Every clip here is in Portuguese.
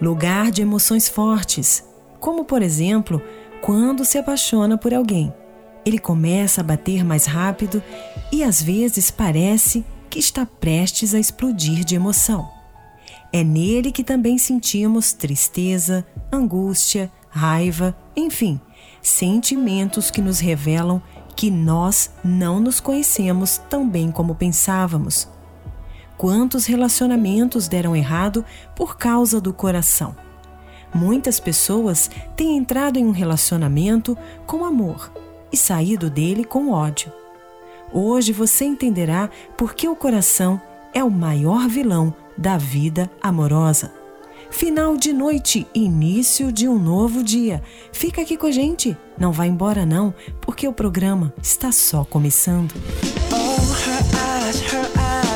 lugar de emoções fortes, como por exemplo, quando se apaixona por alguém. Ele começa a bater mais rápido e às vezes parece que está prestes a explodir de emoção. É nele que também sentimos tristeza, angústia, raiva, enfim, sentimentos que nos revelam que nós não nos conhecemos tão bem como pensávamos Quantos relacionamentos deram errado por causa do coração? Muitas pessoas têm entrado em um relacionamento com amor e saído dele com ódio. Hoje você entenderá por que o coração é o maior vilão da vida amorosa. Final de noite, início de um novo dia. Fica aqui com a gente, não vá embora não, porque o programa está só começando.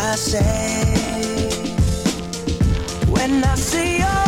I say when I see your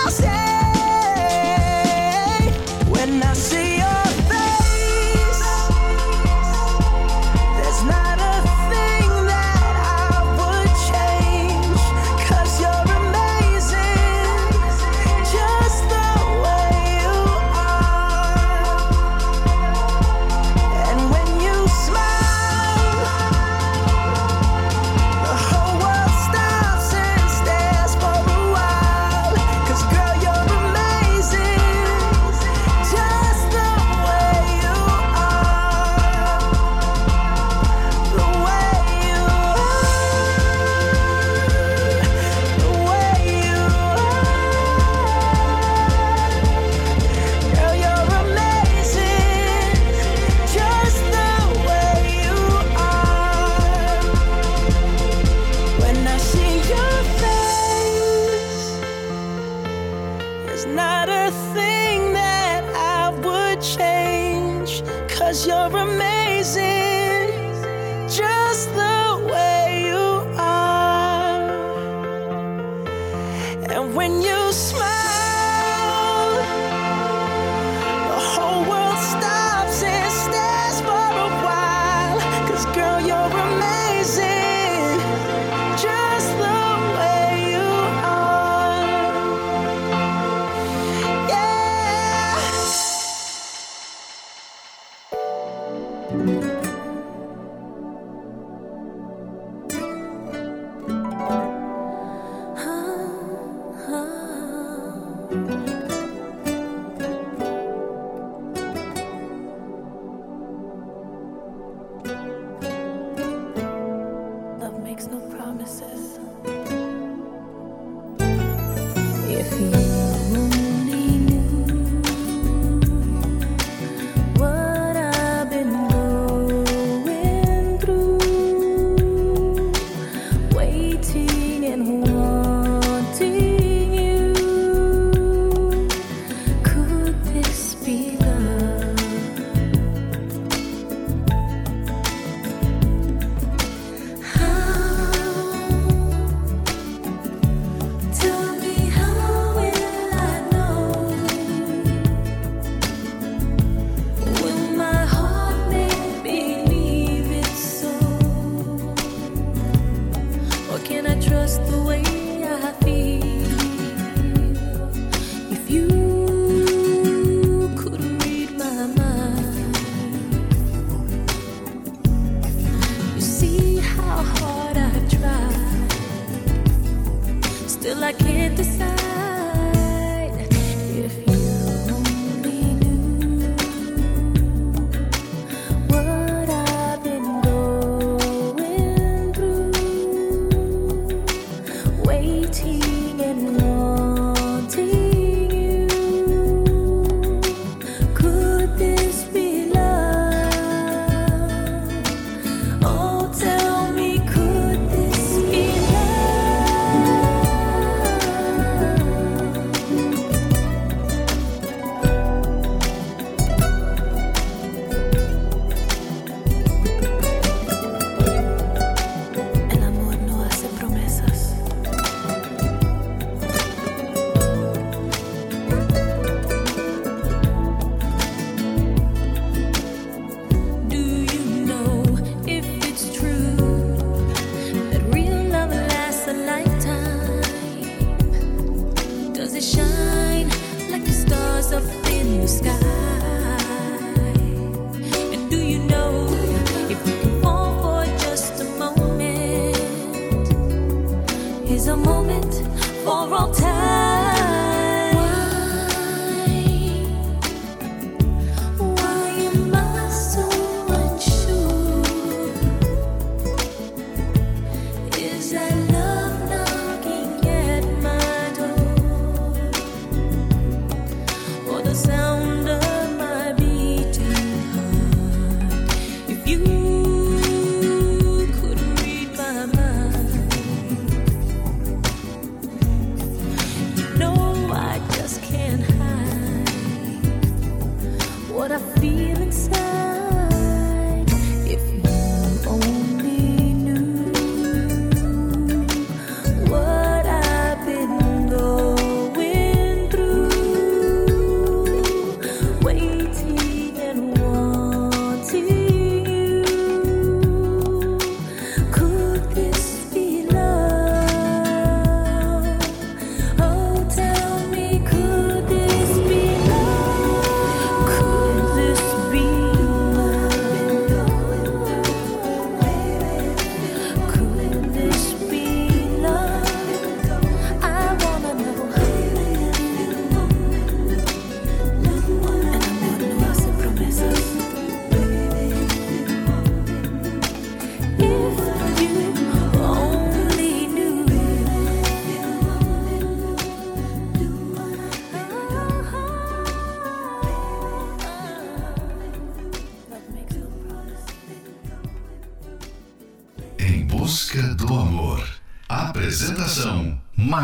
and I see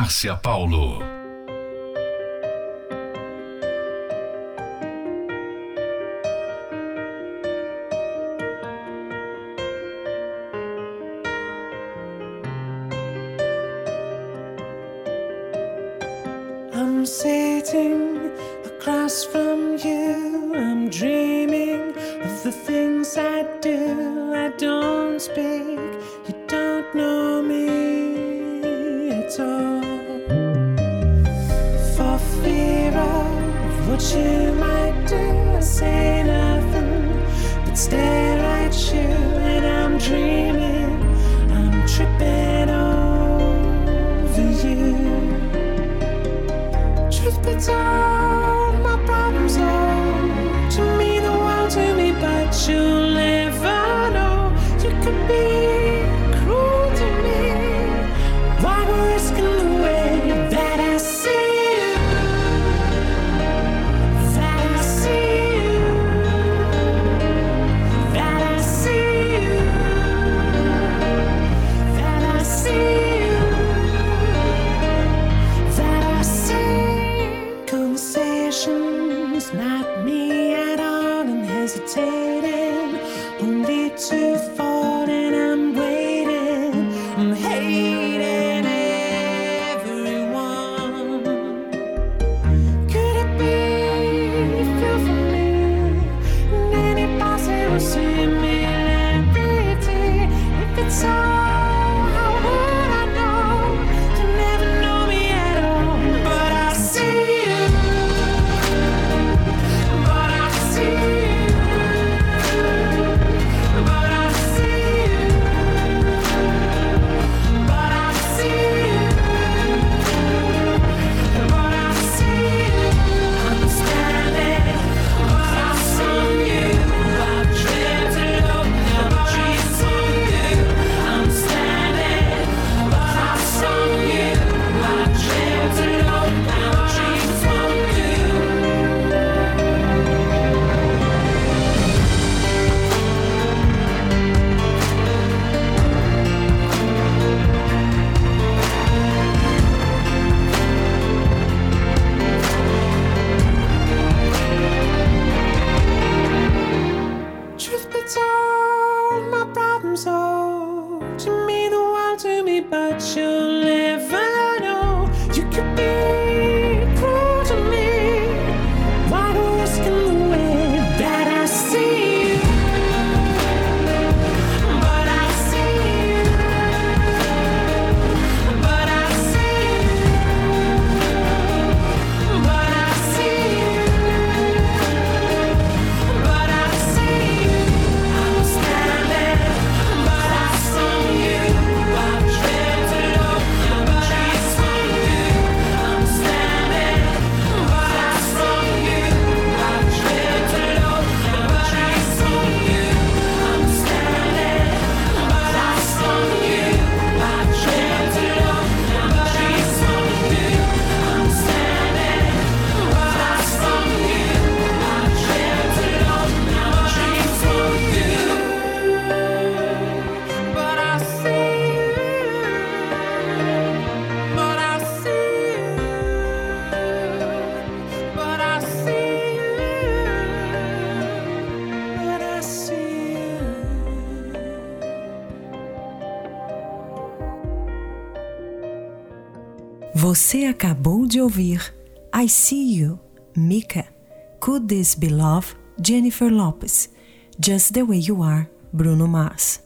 Márcia Paulo. I'm sitting across from you, I'm dreaming. what you might do or say. De ouvir I See You, Mika, Could This Be Love, Jennifer Lopez, Just the Way You Are, Bruno Mars.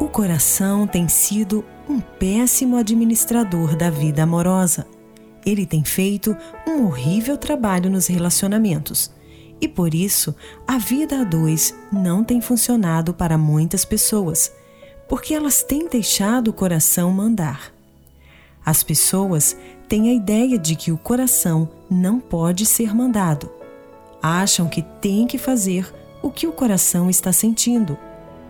O coração tem sido um péssimo administrador da vida amorosa. Ele tem feito um horrível trabalho nos relacionamentos. E por isso, a vida a dois não tem funcionado para muitas pessoas, porque elas têm deixado o coração mandar. As pessoas têm a ideia de que o coração não pode ser mandado. Acham que tem que fazer o que o coração está sentindo.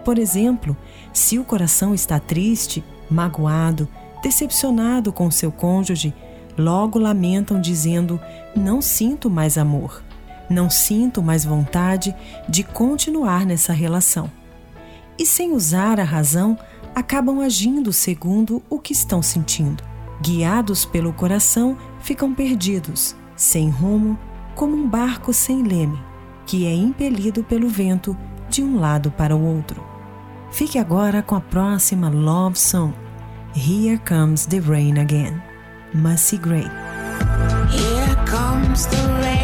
Por exemplo, se o coração está triste, magoado, decepcionado com seu cônjuge, logo lamentam dizendo: Não sinto mais amor, não sinto mais vontade de continuar nessa relação. E sem usar a razão, acabam agindo segundo o que estão sentindo. Guiados pelo coração, ficam perdidos, sem rumo, como um barco sem leme, que é impelido pelo vento de um lado para o outro. Fique agora com a próxima Love Song, Here Comes the Rain Again, Macy Gray. Here comes the rain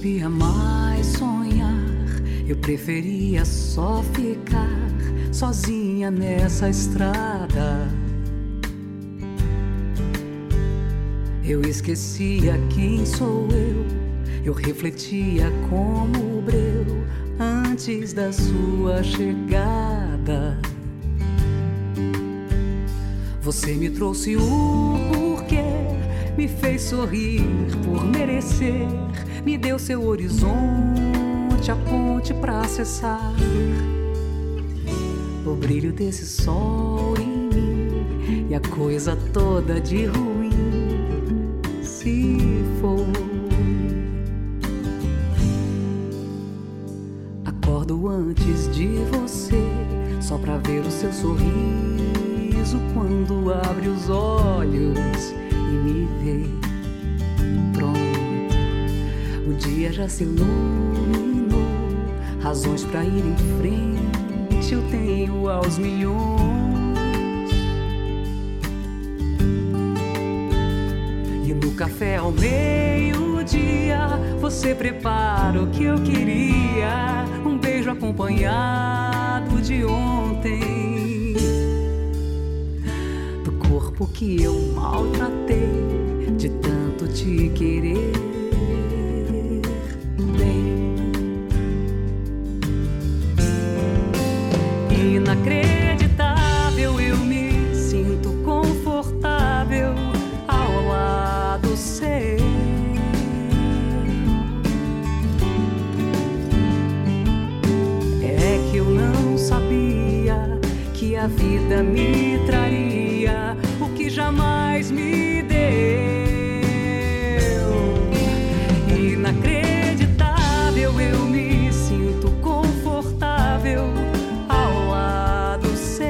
sabia mais sonhar. Eu preferia só ficar sozinha nessa estrada. Eu esquecia quem sou eu. Eu refletia como o breu antes da sua chegada. Você me trouxe o porquê, me fez sorrir por merecer, me deu seu horizonte, a ponte pra acessar. O brilho desse sol em mim e a coisa toda de ruim se foi. Acordo antes de você, só pra ver o seu sorriso quando abre os olhos e me vê. Dia já se iluminou, razões pra ir em frente eu tenho aos milhões. E no café ao meio-dia você prepara o que eu queria. Um beijo acompanhado de ontem. Do corpo que eu maltratei, de tanto te querer. Vida me traria o que jamais me deu. Inacreditável, eu me sinto confortável ao lado seu.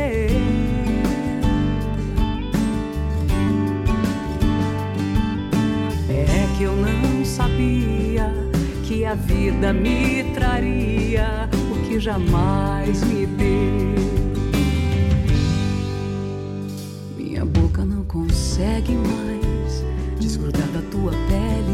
É que eu não sabia que a vida me traria o que jamais me deu. Consegue mais desgrudar da tua pele,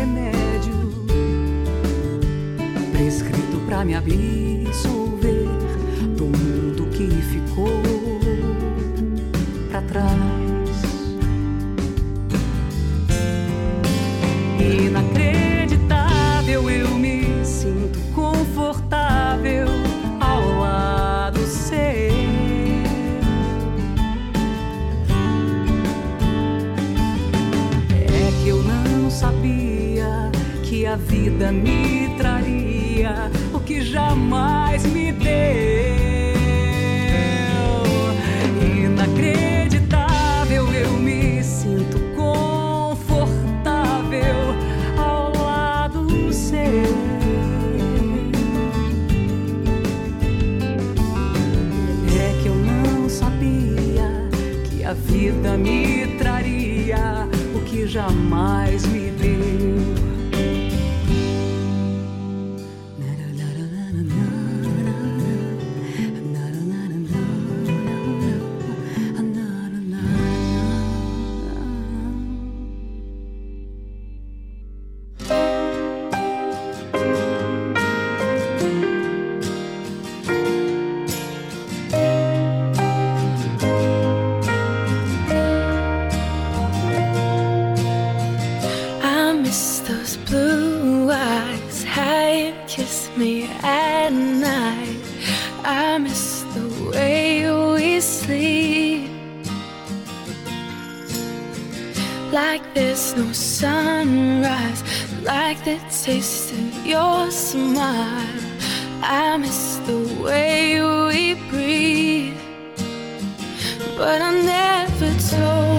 remédio, prescrito pra me absolver do mundo que ficou like the taste of your smile. I miss the way we breathe. But I never told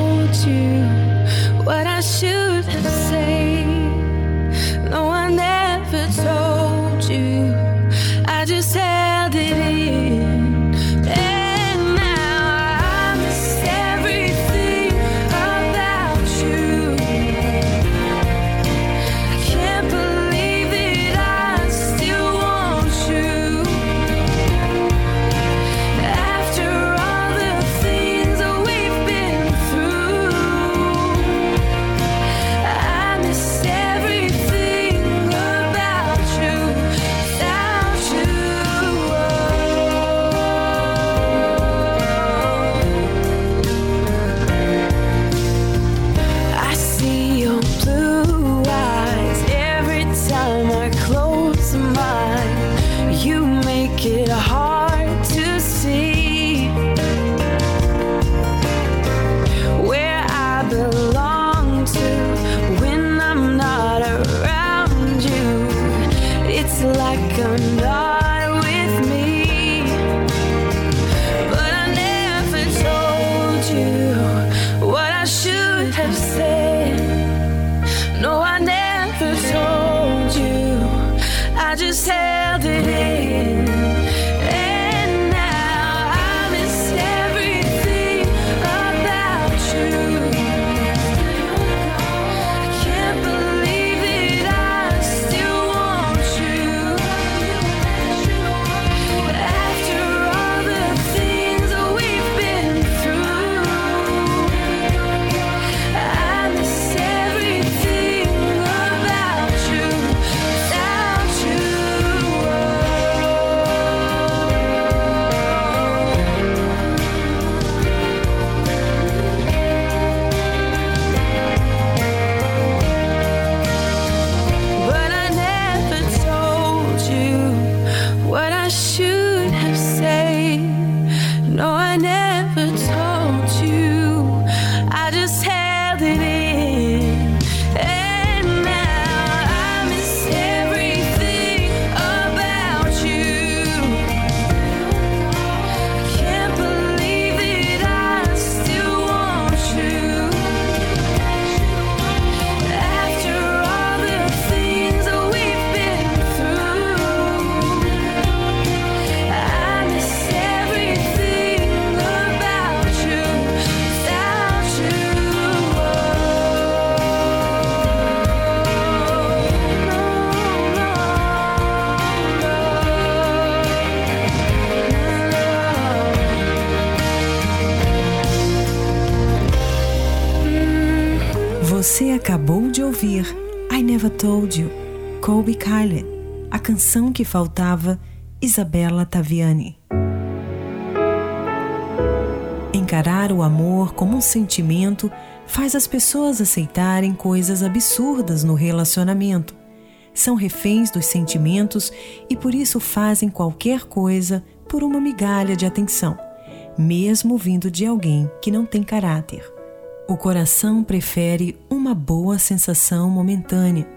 que faltava, Isabella Taviani. Encarar o amor como um sentimento faz as pessoas aceitarem coisas absurdas no relacionamento. São reféns dos sentimentos e por isso fazem qualquer coisa por uma migalha de atenção, mesmo vindo de alguém que não tem caráter. O coração prefere uma boa sensação momentânea,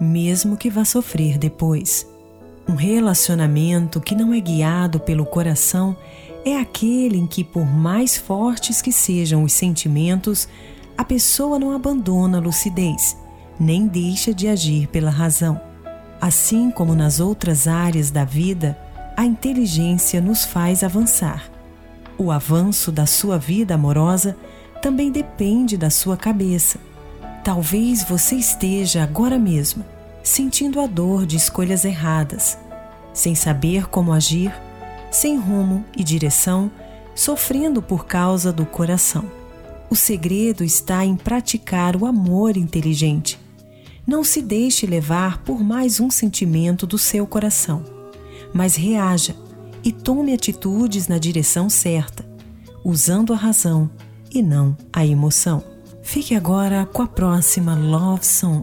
mesmo que vá sofrer depois. Um relacionamento que não é guiado pelo coração é aquele em que, por mais fortes que sejam os sentimentos, a pessoa não abandona a lucidez, nem deixa de agir pela razão. Assim como nas outras áreas da vida, a inteligência nos faz avançar. O avanço da sua vida amorosa também depende da sua cabeça. Talvez você esteja agora mesmo sentindo a dor de escolhas erradas, sem saber como agir, sem rumo e direção, sofrendo por causa do coração. O segredo está em praticar o amor inteligente. Não se deixe levar por mais um sentimento do seu coração, mas reaja e tome atitudes na direção certa, usando a razão e não a emoção. Fique agora com a próxima Love Song,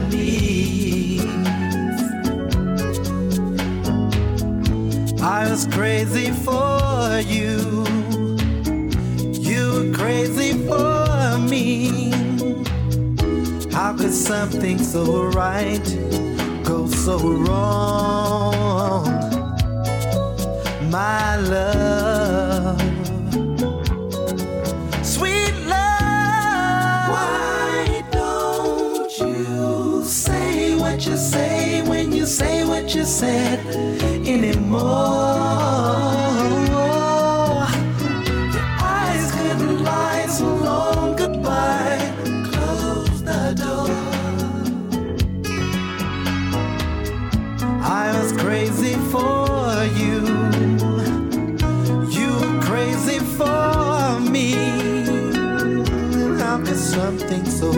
I was crazy for you. You were crazy for me. How could something so right go so wrong? My love. you say when you say what you said. think so.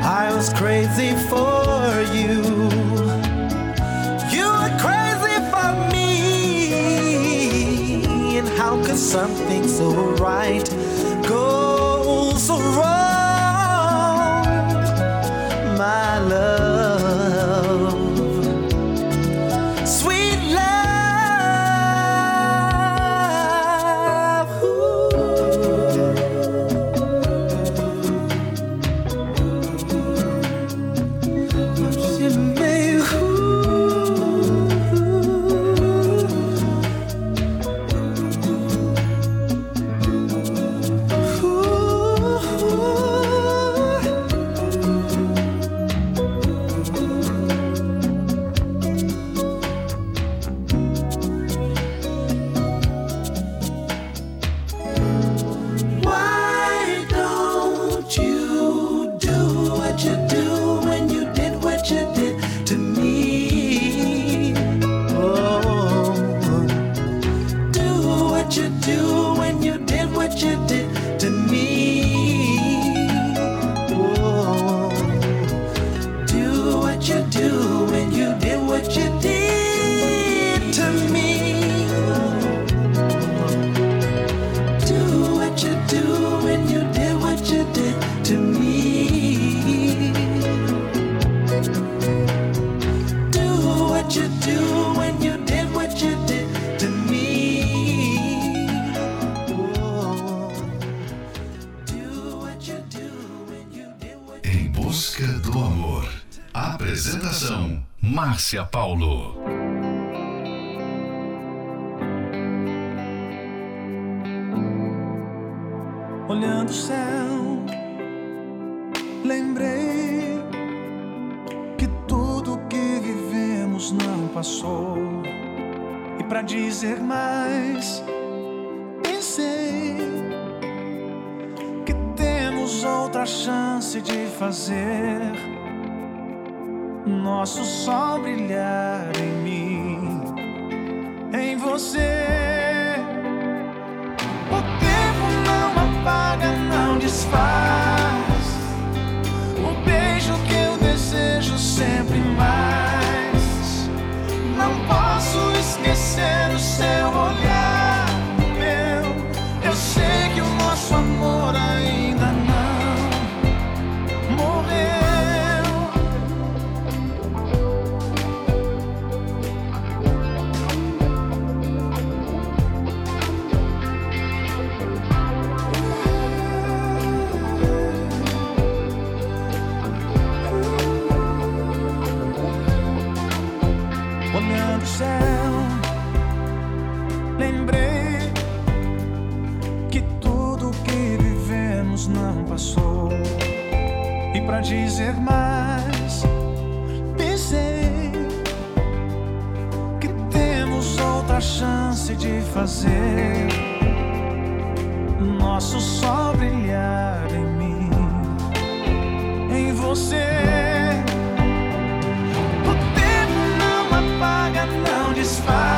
I was crazy for you. You were crazy for me. And how could something so right? Em Busca do Amor. Apresentação: Márcia Paulo. Olhando o céu, lembrei que tudo que vivemos não passou. E para dizer mais, chance de fazer nosso sol brilhar em mim, em você. O tempo não apaga, não desfaz. dizer mais. Pensei que temos outra chance de fazer nosso sol brilhar em mim, em você. O tempo não apaga, não desfaz.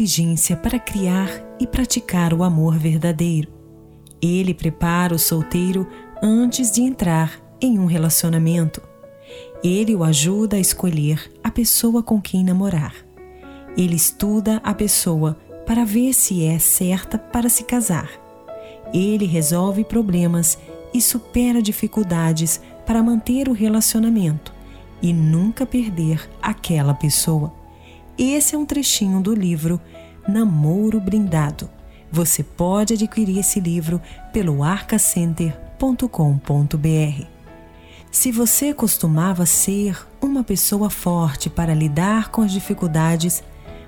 Inteligência para criar e praticar o amor verdadeiro. Ele prepara o solteiro antes de entrar em um relacionamento. Ele o ajuda a escolher a pessoa com quem namorar. Ele estuda a pessoa para ver se é certa para se casar. Ele resolve problemas e supera dificuldades para manter o relacionamento e nunca perder aquela pessoa. Esse é um trechinho do livro Namoro Brindado. Você pode adquirir esse livro pelo arcacenter.com.br. Se você costumava ser uma pessoa forte para lidar com as dificuldades,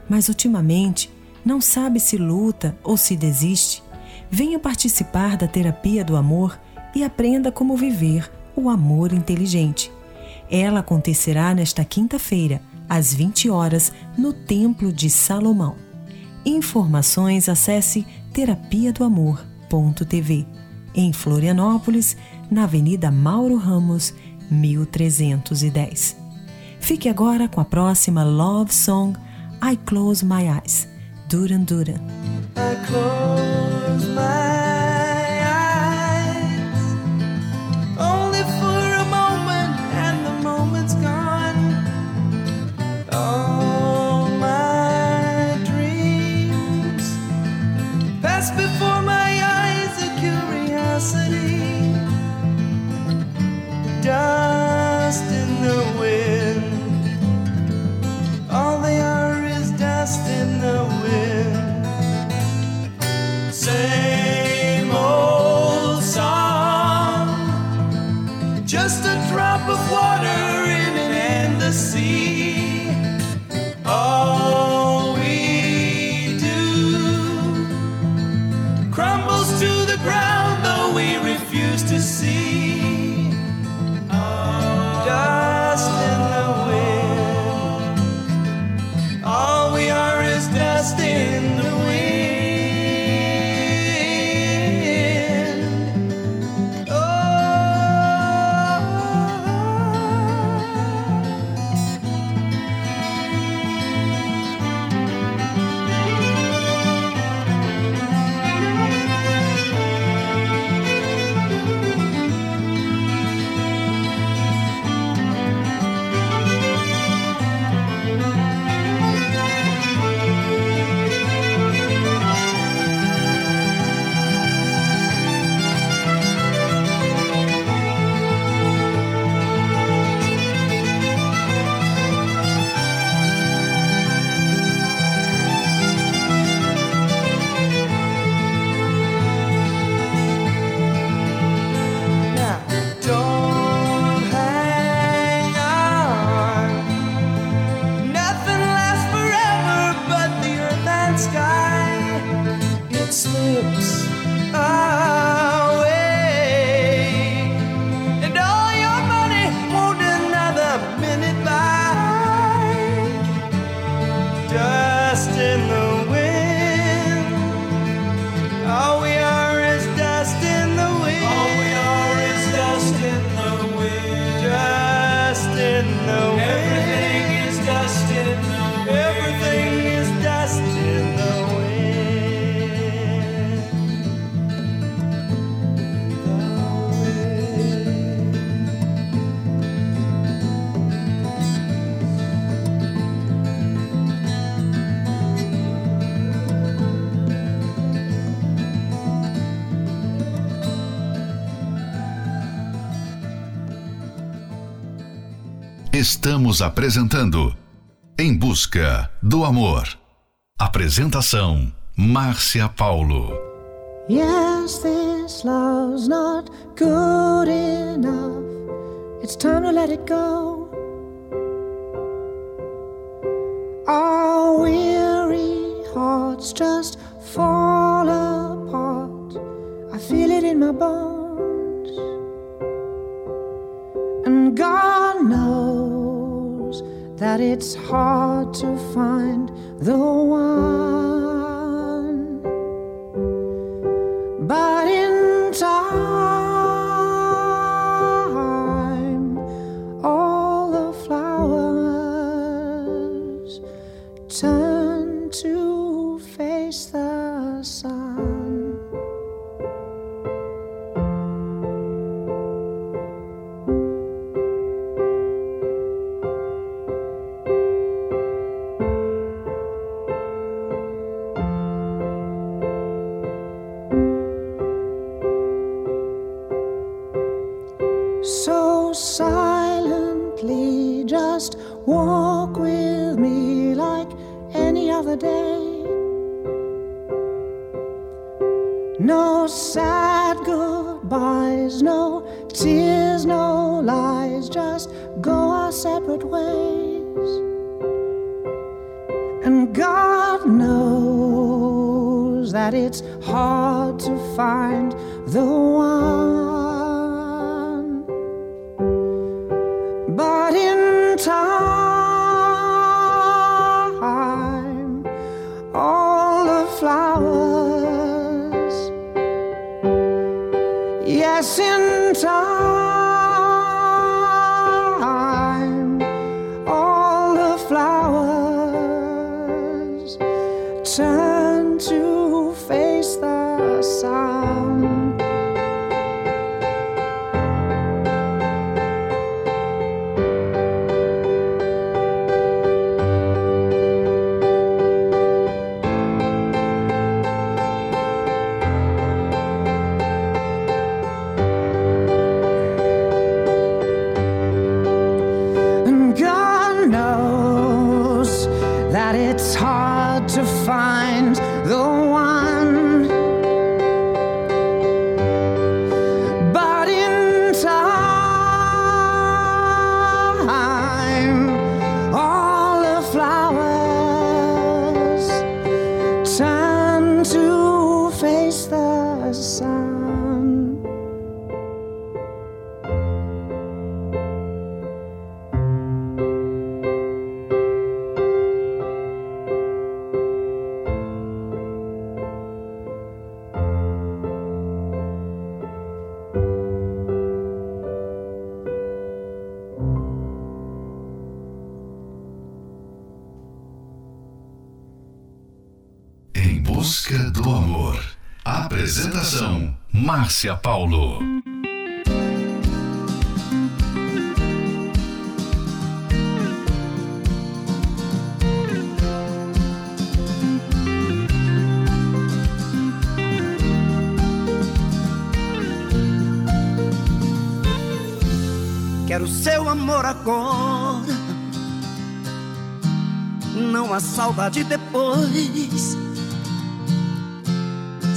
mas ultimamente não sabe se luta ou se desiste, venha participar da terapia do amor e aprenda como viver o amor inteligente. Ela acontecerá nesta quinta-feira, às 20 horas, no Templo de Salomão. Informações acesse terapia do amor.tv. Em Florianópolis, na Avenida Mauro Ramos, 1310. Fique agora com a próxima Love Song I Close My Eyes, Duran Duran. Estamos apresentando Em Busca do Amor. Apresentação: Márcia Paulo. Yes, this love's not good enough. It's time to let it go. Our weary hearts just fall apart. I feel it in my bones. And God that it's hard to find the one. Find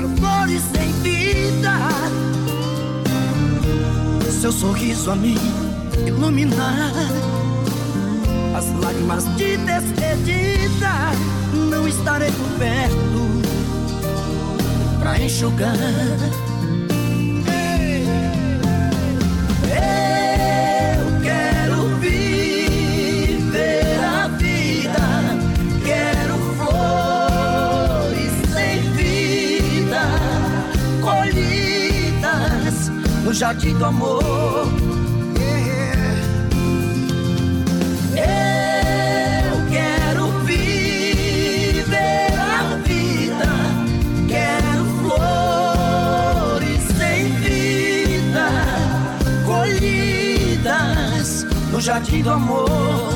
Quero flores em vida, seu sorriso a me iluminar. As lágrimas de despedida não estarei por perto pra enxugar. No jardim do amor. Eu quero viver a vida, quero flores sem vida, colhidas no jardim do amor,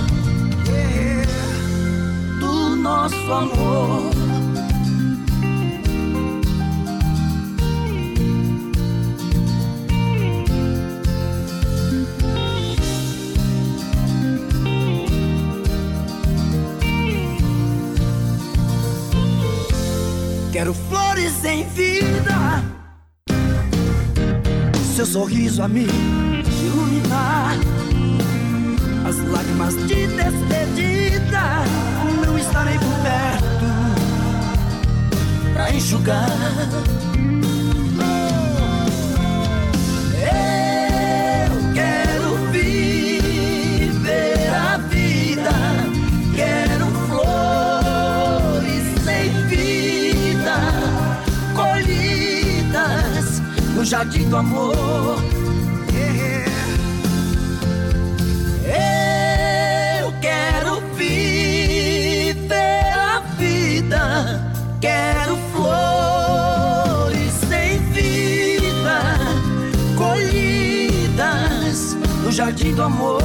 do nosso amor. Quero flores em vida. Seu sorriso a me iluminar. As lágrimas de despedida não estarei por perto pra enxugar. Jardim do amor. Eu quero viver a vida. Quero flores sem vida, colhidas no jardim do amor.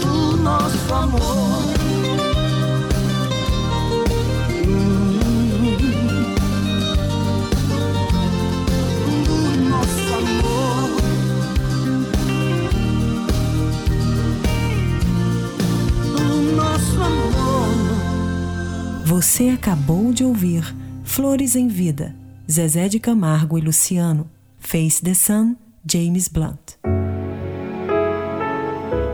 Do nosso amor. Você acabou de ouvir Flores em Vida, Zezé de Camargo e Luciano, Face the Sun, James Blunt.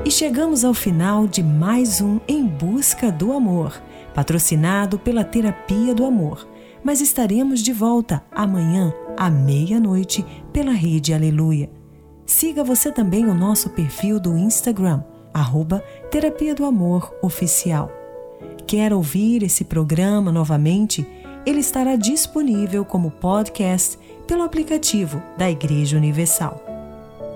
E chegamos ao final de mais um Em Busca do Amor, patrocinado pela Terapia do Amor. Mas estaremos de volta amanhã, à meia-noite, pela Rede Aleluia. Siga você também o nosso perfil do Instagram, arroba Terapia do Amor Oficial. Quer ouvir esse programa novamente? Ele estará disponível como podcast pelo aplicativo da Igreja Universal.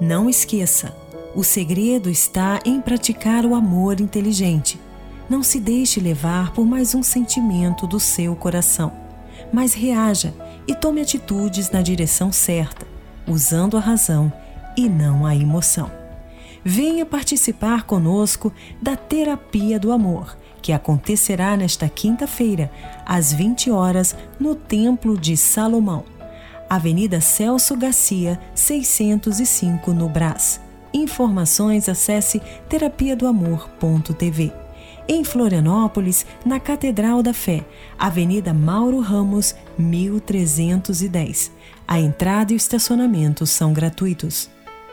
Não esqueça, o segredo está em praticar o amor inteligente. Não se deixe levar por mais um sentimento do seu coração, mas reaja e tome atitudes na direção certa, usando a razão e não a emoção. Venha participar conosco da Terapia do Amor, que acontecerá nesta quinta-feira, às 20 horas, no Templo de Salomão, Avenida Celso Garcia, 605, no Brás. Informações acesse terapia do amor.tv. Em Florianópolis, na Catedral da Fé, Avenida Mauro Ramos, 1310. A entrada e o estacionamento são gratuitos.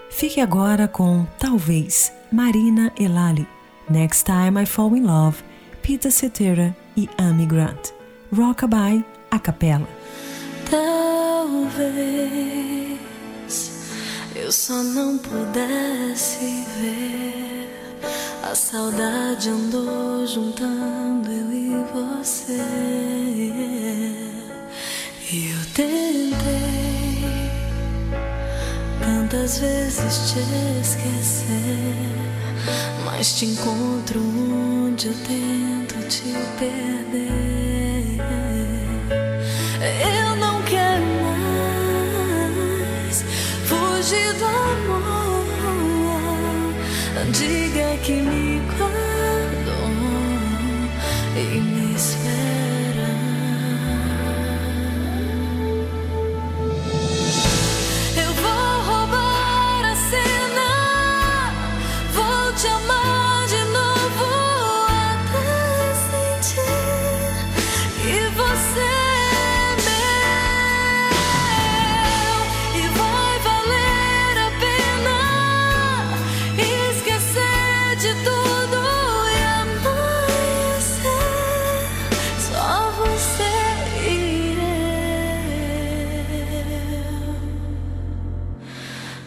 Fique agora com Talvez, Marina Elali. Next Time I Fall in Love, Peter Cetera e Amy Grant. Rockabye, a capela. Talvez eu só não pudesse ver. A saudade andou juntando eu e você. E eu tentei tantas vezes te esquecer. Mas te encontro onde eu tento te perder.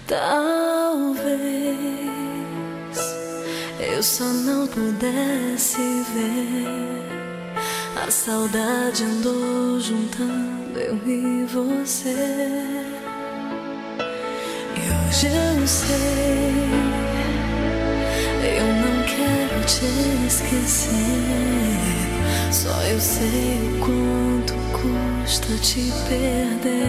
Talvez eu só não pudesse ver. A saudade andou juntando eu e você. E hoje eu sei, te esquecer. Só eu sei o quanto custa te perder.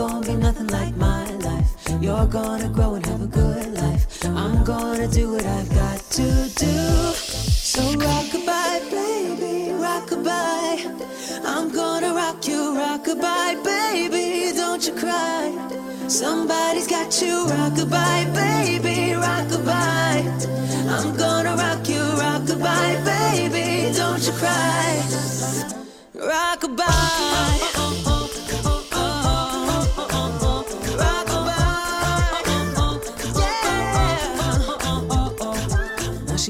gonna be nothing like my life. You're gonna grow and have a good life. I'm gonna do what I've got to do. So rockabye, baby, rockabye. I'm gonna rock you, rockabye, baby. Don't you cry. Somebody's got you, rockabye, baby, rockabye. I'm gonna rock you, rockabye, baby. Don't you cry. Rockabye.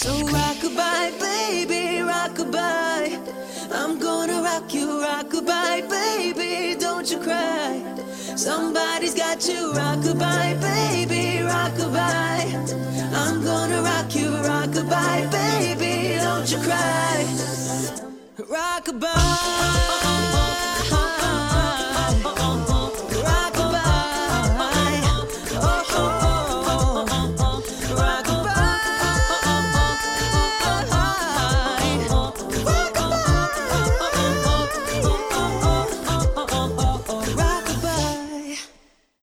So rockabye, baby, rockabye. I'm gonna rock you, rockabye, baby. Don't you cry. Somebody's got you, rockabye, baby, rockabye. I'm gonna rock you, rockabye, baby. Don't you cry. Rockabye.